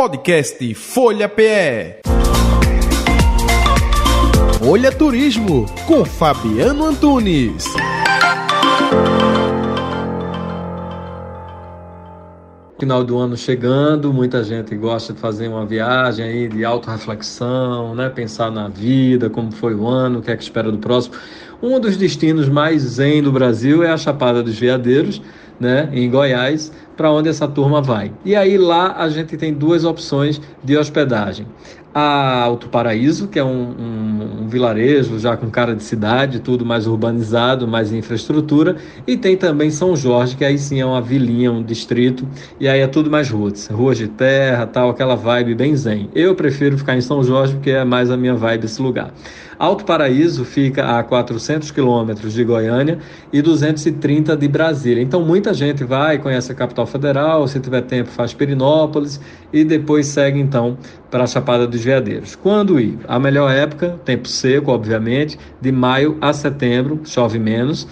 Podcast Folha PE. Folha Turismo com Fabiano Antunes. Final do ano chegando, muita gente gosta de fazer uma viagem aí de autorreflexão, né? Pensar na vida, como foi o ano, o que é que espera do próximo. Um dos destinos mais zen do Brasil é a Chapada dos Veadeiros, né, em Goiás, para onde essa turma vai. E aí lá a gente tem duas opções de hospedagem. A Alto Paraíso, que é um, um, um, vilarejo já com cara de cidade, tudo mais urbanizado, mais infraestrutura, e tem também São Jorge, que aí sim é uma vilinha, um distrito, e aí é tudo mais roots, ruas de terra, tal, aquela vibe bem zen. Eu prefiro ficar em São Jorge porque é mais a minha vibe esse lugar. Alto Paraíso fica a 400 quilômetros de Goiânia e 230 de Brasília. Então muita gente vai, conhece a capital federal, se tiver tempo faz Perinópolis e depois segue então para a Chapada dos Veadeiros. Quando ir? A melhor época, tempo seco, obviamente, de maio a setembro, chove menos.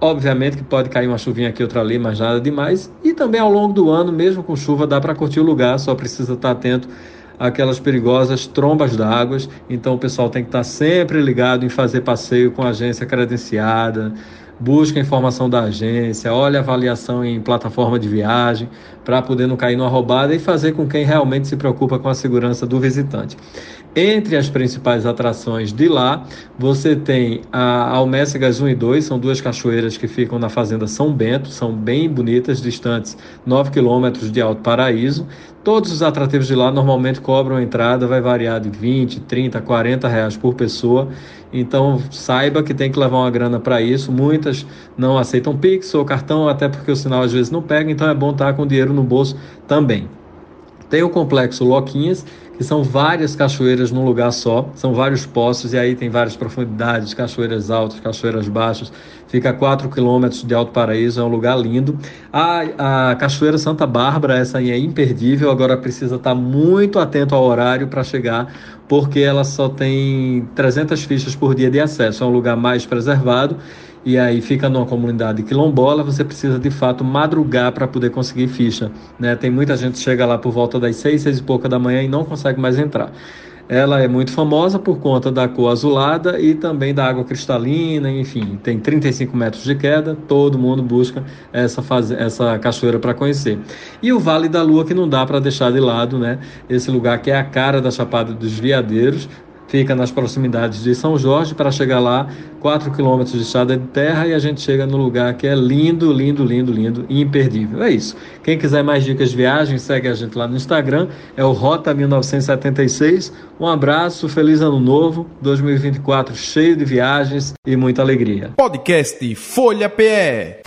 Obviamente que pode cair uma chuvinha aqui, outra ali, mas nada demais. E também ao longo do ano, mesmo com chuva, dá para curtir o lugar, só precisa estar atento aquelas perigosas trombas d'água. Então o pessoal tem que estar sempre ligado em fazer passeio com agência credenciada, busca informação da agência, olha a avaliação em plataforma de viagem para poder não cair numa roubada e fazer com quem realmente se preocupa com a segurança do visitante. Entre as principais atrações de lá, você tem a Almécegas 1 e 2, são duas cachoeiras que ficam na fazenda São Bento, são bem bonitas, distantes 9 quilômetros de Alto Paraíso. Todos os atrativos de lá normalmente cobram entrada, vai variar de 20, 30, 40 reais por pessoa. Então saiba que tem que levar uma grana para isso. Muitas não aceitam Pix ou cartão, até porque o sinal às vezes não pega, então é bom estar com dinheiro no bolso também. Tem o complexo Loquinhas, que são várias cachoeiras num lugar só, são vários poços e aí tem várias profundidades, cachoeiras altas, cachoeiras baixas. Fica a 4 quilômetros de Alto Paraíso, é um lugar lindo. A, a Cachoeira Santa Bárbara, essa aí é imperdível, agora precisa estar muito atento ao horário para chegar, porque ela só tem 300 fichas por dia de acesso, é um lugar mais preservado e aí fica numa comunidade quilombola, você precisa de fato madrugar para poder conseguir ficha. Né? Tem muita gente que chega lá por volta das seis, seis e pouca da manhã e não consegue mais entrar. Ela é muito famosa por conta da cor azulada e também da água cristalina, enfim, tem 35 metros de queda, todo mundo busca essa, faz... essa cachoeira para conhecer. E o Vale da Lua, que não dá para deixar de lado, né? Esse lugar que é a cara da Chapada dos Veadeiros, fica nas proximidades de São Jorge. Para chegar lá, 4 quilômetros de estrada de terra e a gente chega no lugar que é lindo, lindo, lindo, lindo e imperdível. É isso. Quem quiser mais dicas de viagem, segue a gente lá no Instagram, é o Rota 1976. Um abraço, feliz ano novo, 2024 cheio de viagens e muita alegria. Podcast Folha PE.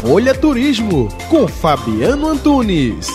Folha Turismo com Fabiano Antunes.